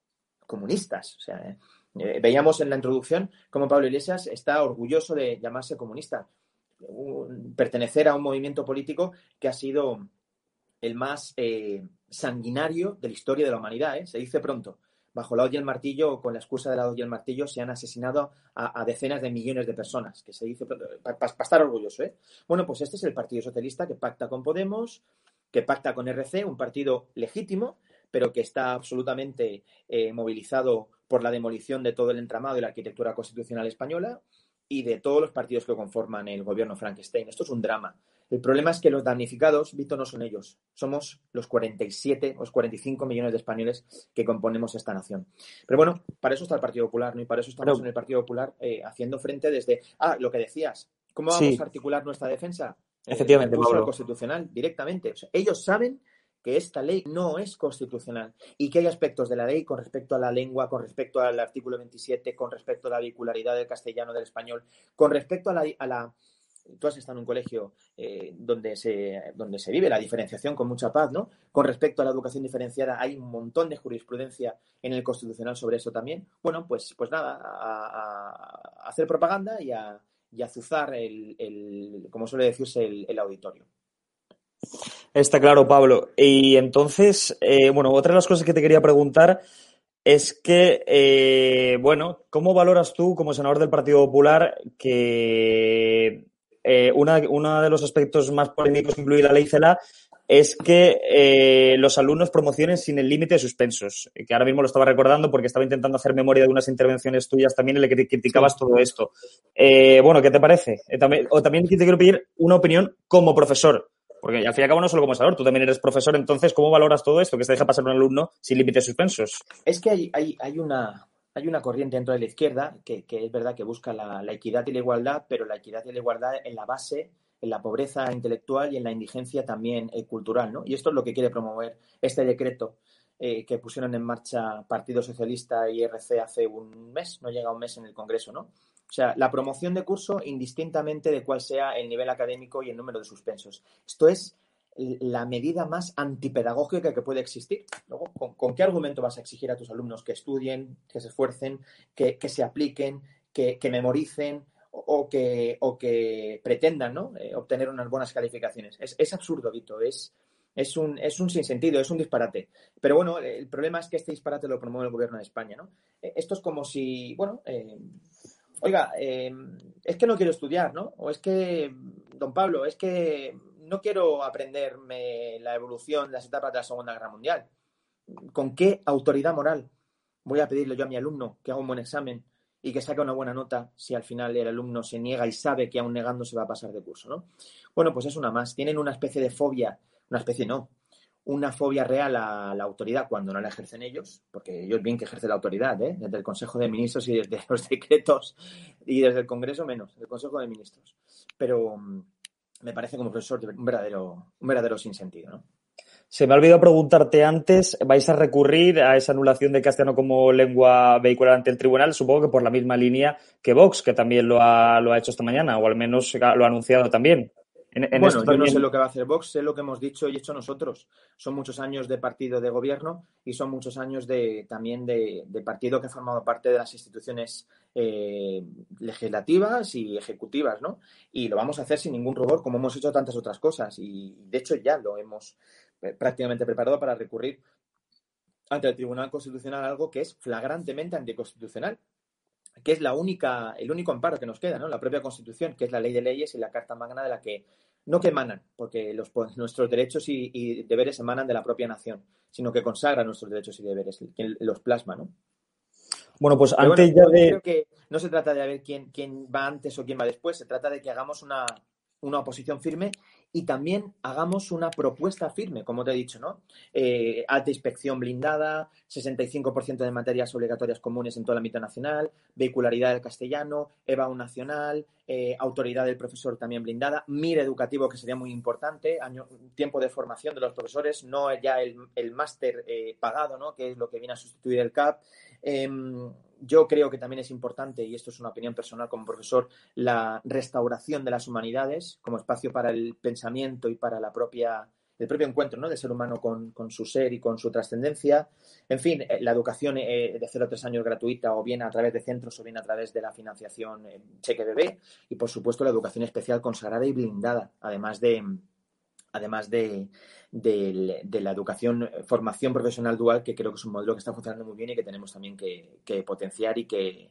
comunistas. O sea, eh, veíamos en la introducción cómo Pablo Iglesias está orgulloso de llamarse comunista, un, pertenecer a un movimiento político que ha sido el más eh, sanguinario de la historia de la humanidad. ¿eh? Se dice pronto. Bajo la hoja y el martillo, con la excusa de la hoja y el martillo, se han asesinado a, decenas de millones de personas. Que se dice para pa, estar orgulloso. ¿eh? Bueno, pues este es el Partido Socialista que pacta con Podemos, que pacta con RC, un partido legítimo, pero que está absolutamente eh, movilizado por la demolición de todo el entramado de la arquitectura constitucional española y de todos los partidos que conforman el gobierno Frankenstein. Esto es un drama. El problema es que los damnificados, Víctor, no son ellos, somos los 47 o los 45 millones de españoles que componemos esta nación. Pero bueno, para eso está el Partido Popular, ¿no? Y para eso estamos en el Partido Popular eh, haciendo frente desde, ah, lo que decías, ¿cómo vamos a articular nuestra defensa? Efectivamente, eh, Pablo. constitucional directamente. ellos saben que esta ley no es constitucional y que hay aspectos de la ley con respecto a la lengua, con respecto al artículo 27, con respecto a la vehicularidad del castellano, del español, con respecto a la, a la tú has estado en un colegio eh, donde, se, donde se vive la diferenciación con mucha paz, ¿no? Con respecto a la educación diferenciada, hay un montón de jurisprudencia en el Constitucional sobre eso también. Bueno, pues, pues nada, a, hacer propaganda y a, y azuzar el, el, como suele decirse, el auditorio. Está claro, Pablo. Y entonces, eh, bueno, otra de las cosas que te quería preguntar es que, eh, bueno, ¿cómo valoras tú como senador del Partido Popular que eh, uno de los aspectos más polémicos incluye la ley CELA es que los alumnos promocionen sin el límite de suspensos, que ahora mismo lo estaba recordando porque estaba intentando hacer memoria de unas intervenciones tuyas también en las que criticabas todo esto. bueno, ¿qué te parece? o también te quiero pedir una opinión como profesor, porque al fin y al cabo no solo como senador, tú también eres profesor, entonces, ¿cómo valoras todo esto que se deja pasar un alumno sin límites suspensos? Es que hay, hay, hay, una, hay una corriente dentro de la izquierda que, es verdad que busca la, la, equidad y la igualdad, pero la equidad y la igualdad en la base, en la pobreza intelectual y en la indigencia también eh, cultural, ¿no? Y esto es lo que quiere promover este decreto eh, que pusieron en marcha Partido Socialista y RC hace un mes, no llega un mes en el Congreso, ¿no? O sea, la promoción de curso indistintamente de cuál sea el nivel académico y el número de suspensos. Esto es la medida más antipedagógica que puede existir. ¿con, qué argumento vas a exigir a tus alumnos que estudien, que se esfuercen, que, se apliquen, que, memoricen o que, o que pretendan ¿no? Eh, obtener unas buenas calificaciones? Es, absurdo, Vito. Es, es un, es un sinsentido, es un disparate. Pero bueno, el problema es que este disparate lo promueve el gobierno de España. ¿no? Eh, esto es como si, bueno, eh, oiga, es que no quiero estudiar, ¿no? O es que, don Pablo, es que no quiero aprenderme la evolución las etapas de la Segunda Guerra Mundial. ¿Con qué autoridad moral voy a pedirle yo a mi alumno que haga un buen examen y que saque una buena nota si al final el alumno se niega y sabe que aún negando se va a pasar de curso, ¿no? Bueno, pues es una más. Tienen una especie de fobia, una especie no, una fobia real a la autoridad cuando no la ejercen ellos, porque ellos bien que ejercen la autoridad, ¿eh? desde el Consejo de Ministros y desde los decretos y desde el Congreso menos, el Consejo de Ministros. Pero mm, me parece como profesor un verdadero, un verdadero sinsentido, ¿no? Se me ha olvidado preguntarte antes, ¿vais a recurrir a esa anulación de castellano como lengua vehicular ante el tribunal? Supongo que por la misma línea que Vox, que también lo ha, lo ha hecho esta mañana, o al menos lo ha anunciado también bueno, yo no sé lo que va a hacer Vox, sé lo que hemos dicho y hecho nosotros. Son muchos años de partido de gobierno y son muchos años de, también de, partido que ha formado parte de las instituciones eh, legislativas y ejecutivas, ¿no? Y lo vamos a hacer sin ningún rubor, como hemos hecho tantas otras cosas. Y de hecho ya lo hemos eh, prácticamente preparado para recurrir ante el Tribunal Constitucional algo que es flagrantemente anticonstitucional que es la única, el único amparo que nos queda, ¿no? La propia Constitución, que es la ley de leyes y la Carta Magna de la que no que emanan, porque los, nuestros derechos y, deberes emanan de la propia nación, sino que consagra nuestros derechos y deberes, que los plasma, ¿no? Bueno, pues antes ya de. Creo que no se trata de ver quién, quién va antes o quién va después, se trata de que hagamos una, una oposición firme y también hagamos una propuesta firme, como te he dicho, ¿no? Eh, alta inspección blindada, 65% de materias obligatorias comunes en todo el ámbito nacional, vehicularidad del castellano, EVA nacional, eh, autoridad del profesor también blindada, MIR educativo, que sería muy importante, año, tiempo de formación de los profesores, no ya el, el máster eh, pagado, ¿no? Que es lo que viene a sustituir el CAP. Yo creo que también es importante, y esto es una opinión personal como profesor, la restauración de las humanidades como espacio para el pensamiento y para la propia, el propio encuentro ¿no? del ser humano con, su ser y con su trascendencia. En fin, eh, la educación eh, de 0 a 3 años gratuita o bien a través de centros o bien a través de la financiación cheque bebé y, por supuesto, la educación especial consagrada y blindada, además de, además de, la educación, formación profesional dual, que creo que es un modelo que está funcionando muy bien y que tenemos también que, potenciar y que,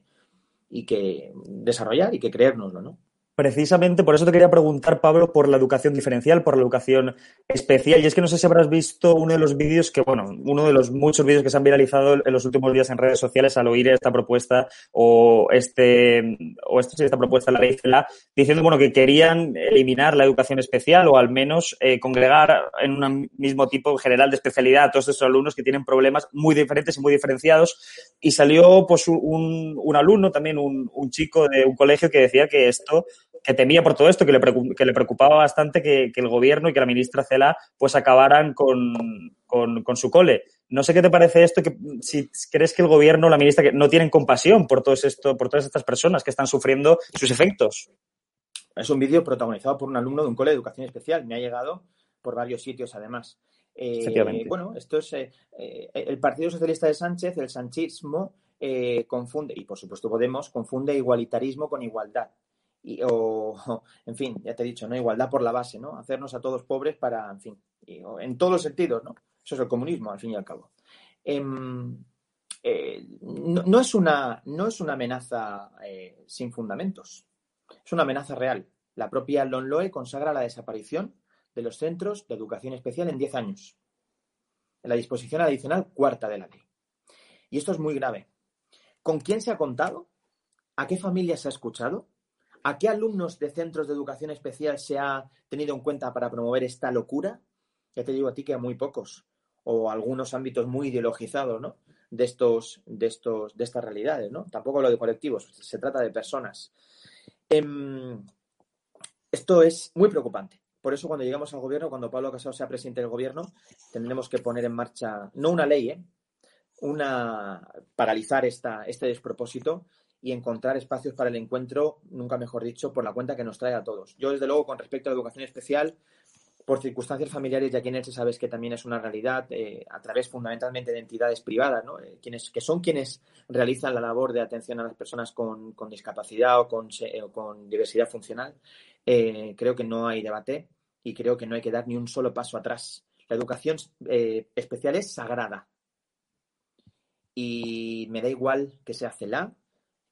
y que desarrollar y que creérnoslo, ¿no? Precisamente por eso te quería preguntar, Pablo, por la educación diferencial, por la educación especial. Y es que no sé si habrás visto uno de los vídeos que, bueno, uno de los muchos vídeos que se han viralizado en los últimos días en redes sociales al oír esta propuesta o este, o esta, esta propuesta de la ley CELA, diciendo, bueno, que querían eliminar la educación especial o al menos eh, congregar en un mismo tipo general de especialidad a todos esos alumnos que tienen problemas muy diferentes y muy diferenciados. Y salió, pues, un, un alumno, también un, un chico de un colegio que decía que esto que temía por todo esto, que le, que le preocupaba bastante que, que, el gobierno y que la ministra Cela pues acabaran con, con, con, su cole. No sé qué te parece esto, que si crees que el gobierno, la ministra, que no tienen compasión por todo esto, por todas estas personas que están sufriendo sus efectos. Es un vídeo protagonizado por un alumno de un cole de educación especial. Me ha llegado por varios sitios, además. Eh, bueno, esto es eh, eh, el Partido Socialista de Sánchez, el sanchismo, eh, confunde, y por supuesto Podemos, confunde igualitarismo con igualdad y, o, en fin, ya te he dicho, ¿no? Igualdad por la base, ¿no? Hacernos a todos pobres para, en fin, en todos los sentidos, ¿no? Eso es el comunismo, al fin y al cabo. Eh, eh, no, no, es una, no es una amenaza eh, sin fundamentos, es una amenaza real. La propia LONLOE consagra la desaparición de los centros de educación especial en 10 años, en la disposición adicional cuarta de la ley. Y esto es muy grave. ¿Con quién se ha contado? ¿A qué familias se ha escuchado? ¿A qué alumnos de centros de educación especial se ha tenido en cuenta para promover esta locura? Ya te digo a ti que a muy pocos, o algunos ámbitos muy ideologizados, ¿no? De estos, de estos, de estas realidades, ¿no? Tampoco lo de colectivos, se trata de personas. Eh, esto es muy preocupante. Por eso, cuando llegamos al gobierno, cuando Pablo Casado sea presidente del gobierno, tendremos que poner en marcha, no una ley, ¿eh? una paralizar esta, este despropósito y encontrar espacios para el encuentro, nunca mejor dicho, por la cuenta que nos trae a todos. Yo, desde luego, con respecto a la educación especial, por circunstancias familiares, ya aquí en Elche sabes que también es una realidad, eh, a través fundamentalmente de entidades privadas, ¿no? eh, quienes, que son quienes realizan la labor de atención a las personas con, con discapacidad o con, eh, diversidad funcional, creo que no hay debate y creo que no hay que dar ni un solo paso atrás. La educación especial es sagrada. Y me da igual que sea CELA,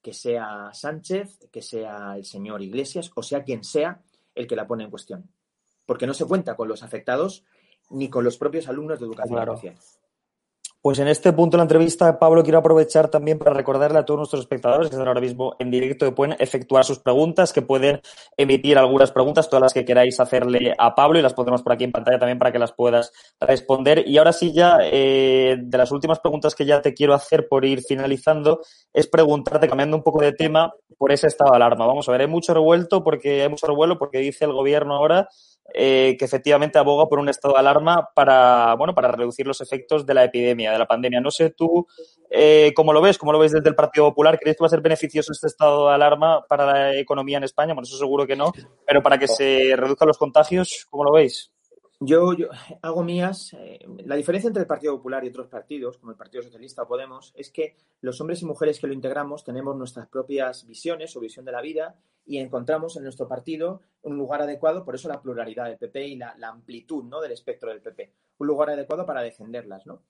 que sea Sánchez, que sea el señor Iglesias o sea quien sea el que la pone en cuestión. Porque no se cuenta con los afectados ni con los propios alumnos de educación Claro. especial. Pues en este punto de la entrevista, Pablo, quiero aprovechar también para recordarle a todos nuestros espectadores que están ahora mismo en directo que pueden efectuar sus preguntas, que pueden emitir algunas preguntas, todas las que queráis hacerle a Pablo y las pondremos por aquí en pantalla también para que las puedas responder. Y ahora sí ya, eh, de las últimas preguntas que ya te quiero hacer por ir finalizando, es preguntarte, cambiando un poco de tema, por ese estado de alarma. Vamos a ver, hay mucho revuelto porque hay mucho revuelo porque dice el gobierno ahora eh, que efectivamente aboga por un estado de alarma para, bueno, para reducir los efectos de la epidemia, de la pandemia. No sé tú eh, cómo lo ves, cómo lo ves desde el Partido Popular. ¿Crees que va a ser beneficioso este estado de alarma para la economía en España? Bueno, eso seguro que no, pero para que se reduzcan los contagios, ¿cómo lo veis? Yo, yo hago mías. Eh, la diferencia entre el Partido Popular y otros partidos, como el Partido Socialista o Podemos, es que los hombres y mujeres que lo integramos tenemos nuestras propias visiones o visión de la vida y encontramos en nuestro partido un lugar adecuado, por eso la pluralidad del PP y la, la amplitud ¿no? del espectro del PP, un lugar adecuado para defenderlas. ¿no?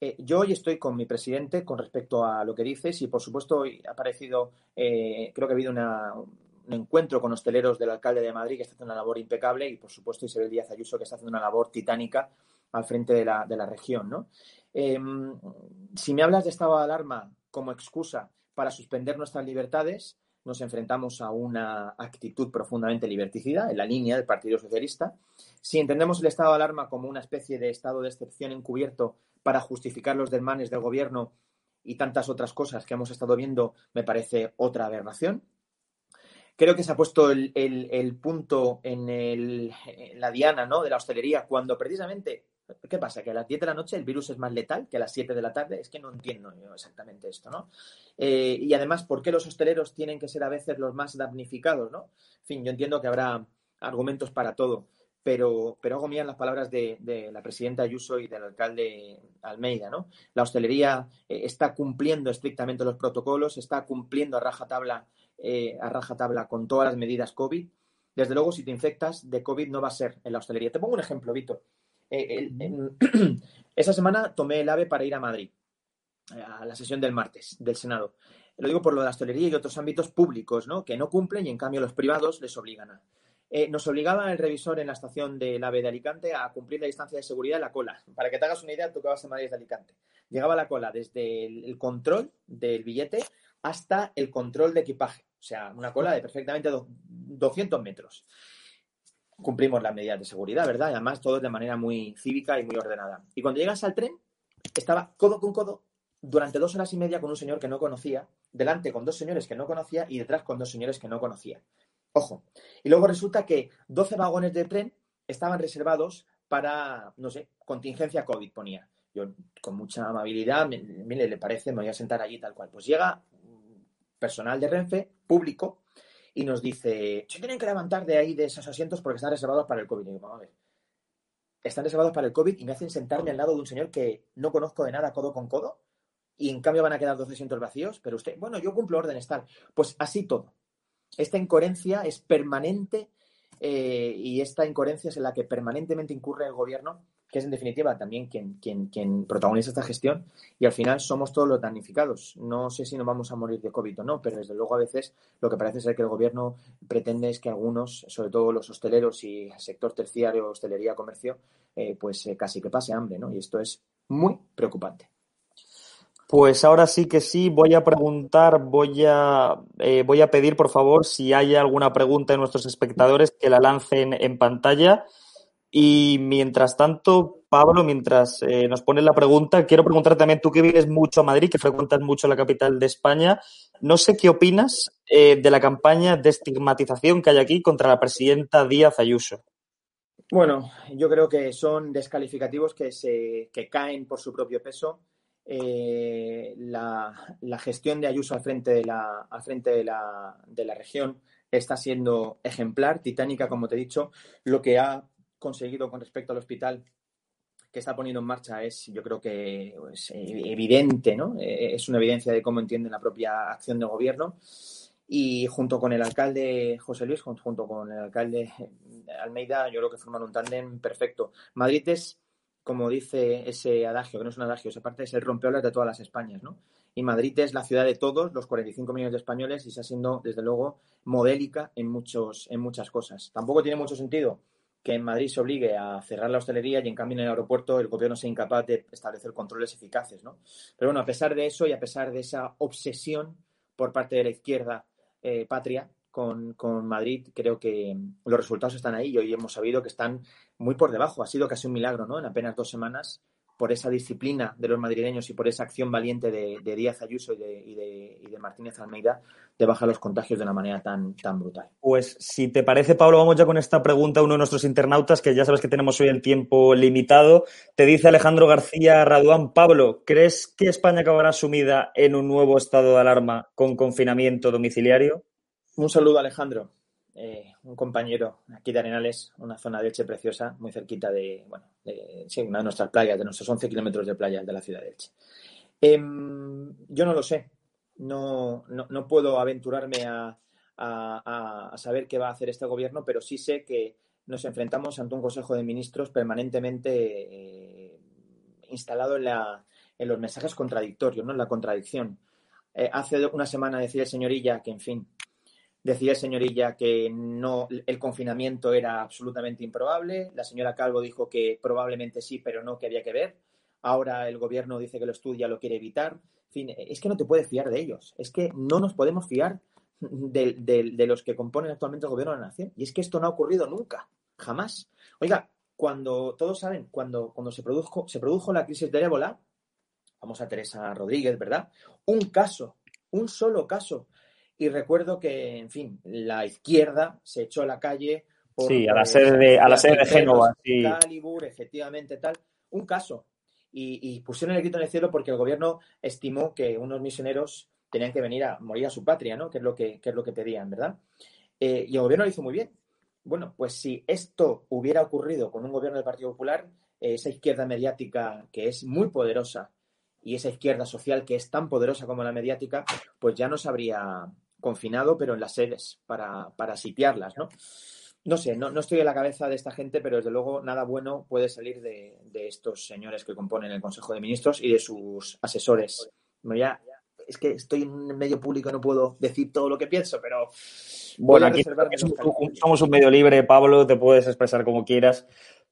Eh, yo hoy estoy con mi presidente con respecto a lo que dices y, por supuesto, hoy ha aparecido, eh, creo que ha habido una, un encuentro con hosteleros del alcalde de Madrid que está haciendo una labor impecable y, por supuesto, Isabel Díaz Ayuso que está haciendo una labor titánica al frente de la, de la región. ¿no? Eh, si me hablas de estado de alarma como excusa para suspender nuestras libertades, nos enfrentamos a una actitud profundamente liberticida en la línea del Partido Socialista. Si entendemos el estado de alarma como una especie de estado de excepción encubierto para justificar los desmanes del gobierno y tantas otras cosas que hemos estado viendo, me parece otra aberración. Creo que se ha puesto el, el, punto en, el, en, la diana ¿no? de la hostelería cuando precisamente, ¿qué pasa? Que a las 10 de la noche el virus es más letal que a las 7 de la tarde. Es que no entiendo yo exactamente esto, ¿no? Eh, y además, ¿por qué los hosteleros tienen que ser a veces los más damnificados, ¿no? En fin, yo entiendo que habrá argumentos para todo, pero, pero hago mías las palabras de, de, la presidenta Ayuso y del alcalde Almeida, ¿no? La hostelería eh, está cumpliendo estrictamente los protocolos, está cumpliendo a rajatabla eh, a rajatabla con todas las medidas COVID. Desde luego, si te infectas de COVID no va a ser en la hostelería. Te pongo un ejemplo, Vito. Eh, el, en, esa semana tomé el AVE para ir a Madrid, a la sesión del martes del Senado. lo digo por lo de la hostelería y otros ámbitos públicos, ¿no? Que no cumplen y en cambio los privados les obligan a. Eh, nos obligaba el revisor en la estación del AVE de Alicante a cumplir la distancia de seguridad en la cola. Para que te hagas una idea, tú que vas a Madrid de Alicante. Llegaba la cola desde el, control del billete hasta el control de equipaje. O sea, una cola de perfectamente 200 metros. Cumplimos las medidas de seguridad, ¿verdad? Y además todo de manera muy cívica y muy ordenada. Y cuando llegas al tren, estaba codo con codo durante dos horas y media con un señor que no conocía, delante con dos señores que no conocía y detrás con dos señores que no conocía. Ojo. Y luego resulta que 12 vagones de tren estaban reservados para, no sé, contingencia COVID, ponía. Yo, con mucha amabilidad, mire, le parece, me voy a sentar allí tal cual. Pues llega personal de Renfe, público, y nos dice, se tienen que levantar de ahí, de esos asientos, porque están reservados para el COVID. Y vamos a ver, están reservados para el COVID y me hacen sentarme al lado de un señor que no conozco de nada codo con codo, y en cambio van a quedar 12 asientos vacíos, pero usted, bueno, yo cumplo órdenes tal. Pues así todo. Esta incoherencia es permanente eh, y esta incoherencia es en la que permanentemente incurre el gobierno, que es en definitiva también quien, quien, quien protagoniza esta gestión y al final somos todos los damnificados. No sé si nos vamos a morir de COVID o no, pero desde luego a veces lo que parece ser que el gobierno pretende es que algunos, sobre todo los hosteleros y el sector terciario, hostelería, comercio, eh, pues eh, casi que pase hambre, ¿no? Y esto es muy preocupante. Pues ahora sí que sí, voy a preguntar, voy a, eh, voy a pedir por favor si hay alguna pregunta de nuestros espectadores que la lancen en pantalla. Y mientras tanto, Pablo, mientras eh, nos pones la pregunta, quiero preguntar también, tú que vives mucho a Madrid, que frecuentas mucho la capital de España, no sé qué opinas eh, de la campaña de estigmatización que hay aquí contra la presidenta Díaz Ayuso. Bueno, yo creo que son descalificativos que, se, que caen por su propio peso eh, la, gestión de Ayuso al frente de la, al frente de la, de la región está siendo ejemplar, titánica, como te he dicho. Lo que ha conseguido con respecto al hospital que está poniendo en marcha es, yo creo que es evidente, ¿no? Eh, es una evidencia de cómo entiende la propia acción del gobierno. Y junto con el alcalde José Luis, junto con el alcalde Almeida, yo creo que forman un tándem perfecto. Madrid es como dice ese adagio, que no es un adagio, esa parte es el rompeolas de todas las Españas, ¿no? Y Madrid es la ciudad de todos, los 45 millones de españoles, y está siendo, desde luego, modélica en, muchos, en muchas cosas. Tampoco tiene mucho sentido que en Madrid se obligue a cerrar la hostelería y en cambio en el aeropuerto el gobierno sea incapaz de establecer controles eficaces, ¿no? Pero bueno, a pesar de eso y a pesar de esa obsesión por parte de la izquierda eh, patria, con, con, Madrid, creo que los resultados están ahí y hoy hemos sabido que están muy por debajo. Ha sido casi un milagro, ¿no? En apenas dos semanas, por esa disciplina de los madrileños y por esa acción valiente de, Díaz Ayuso y de, y, de, y de, Martínez Almeida, de bajar los contagios de una manera tan, tan brutal. Pues si te parece, Pablo, vamos ya con esta pregunta a uno de nuestros internautas, que ya sabes que tenemos hoy el tiempo limitado. Te dice Alejandro García Raduán, Pablo, ¿crees que España acabará sumida en un nuevo estado de alarma con confinamiento domiciliario? Un saludo, Alejandro. Eh, un compañero aquí de Arenales, una zona de Elche preciosa, muy cerquita de, bueno, sí, una de nuestras playas, de nuestros 11 kilómetros de playas de la ciudad de Elche. Em, yo no lo sé, no, no, puedo aventurarme a, saber qué va a hacer este gobierno, pero sí sé que nos enfrentamos ante un Consejo de Ministros permanentemente eh, instalado en, la, en los mensajes contradictorios, ¿no? en la contradicción. Eh, hace una semana decía el señorilla que, en fin, Decía el señorilla que no, el confinamiento era absolutamente improbable. La señora Calvo dijo que probablemente sí, pero no, que había que ver. Ahora el gobierno dice que lo estudia, lo quiere evitar. Es que no te puedes fiar de ellos. Es que no nos podemos fiar de, los que componen actualmente el gobierno de la nación. Y es que esto no ha ocurrido nunca, jamás. Oiga, cuando todos saben, cuando, cuando se, produjo, se produjo la crisis del ébola, vamos a Teresa Rodríguez, ¿verdad? Un caso, un solo caso y recuerdo que, en fin, la izquierda se echó a la calle. Por, sí, a la sede de, a la sede de Génova. Sí. Calibur, efectivamente, tal. Un caso. Y, pusieron el grito en el cielo porque el gobierno estimó que unos misioneros tenían que venir a morir a su patria, ¿no? Que es lo que, es lo que pedían, ¿verdad? Eh, y el gobierno lo hizo muy bien. Bueno, pues si esto hubiera ocurrido con un gobierno del Partido Popular, eh, esa izquierda mediática que es muy poderosa y esa izquierda social que es tan poderosa como la mediática, pues ya no habría confinado, pero en las sedes para, para sitiarlas, ¿no? No sé, no, no, estoy en la cabeza de esta gente, pero desde luego nada bueno puede salir de, estos señores que componen el Consejo de Ministros y de sus asesores. es que estoy en un medio público y no puedo decir todo lo que pienso, pero bueno, aquí somos un medio libre, Pablo, te puedes expresar como quieras.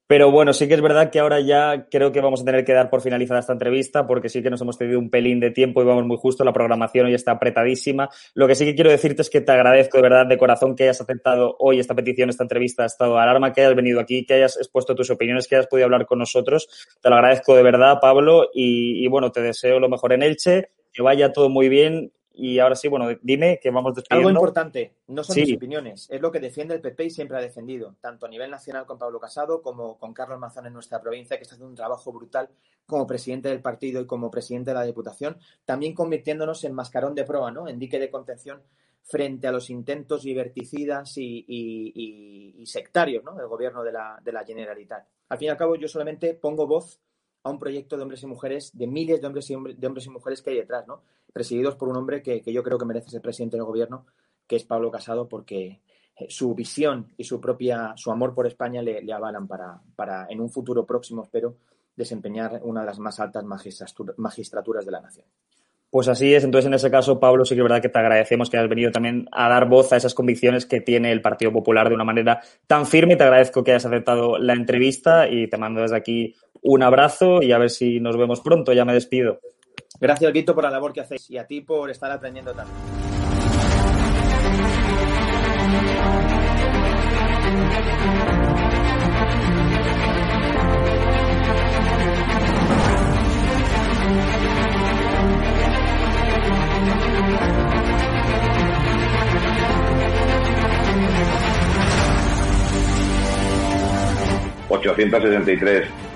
Pero bueno, sí que es verdad que ahora ya creo que vamos a tener que dar por finalizada esta entrevista porque sí que nos hemos tenido un pelín de tiempo y vamos muy justo. La programación hoy está apretadísima. Lo que sí que quiero decirte es que te agradezco de verdad de corazón que hayas aceptado hoy esta petición, esta entrevista, estado alarma, que hayas venido aquí, que hayas expuesto tus opiniones, que hayas podido hablar con nosotros. Te lo agradezco de verdad, Pablo. Y, y bueno, te deseo lo mejor en Elche, que vaya todo muy bien y ahora sí, bueno, dime que vamos despidiendo. Algo importante, no son mis opiniones, es lo que defiende el PP y siempre ha defendido, tanto a nivel nacional con Pablo Casado como con Carlos Mazón en nuestra provincia, que está haciendo un trabajo brutal como presidente del partido y como presidente de la Diputación, también convirtiéndonos en mascarón de proa, ¿no? En dique de contención frente a los intentos liberticidas y, sectarios ¿no? del gobierno de la, de la Generalitat. Al fin y al cabo, yo solamente pongo voz a un proyecto de hombres y mujeres, de miles de hombres y, de hombres y mujeres que hay detrás, ¿no? Presididos por un hombre que, yo creo que merece ser presidente del gobierno, que es Pablo Casado, porque eh, su visión y su propia, su amor por España le, avalan para, para, en un futuro próximo, espero, desempeñar una de las más altas magistraturas de la nación. Pues así es. Entonces, en ese caso, Pablo, sí que es verdad que te agradecemos que hayas venido también a dar voz a esas convicciones que tiene el Partido Popular de una manera tan firme. Te agradezco que hayas aceptado la entrevista y te mando desde aquí un abrazo y a ver si nos vemos pronto. Ya me despido. Gracias, Guito, por la labor que hacéis y a ti por estar aprendiendo tanto. 873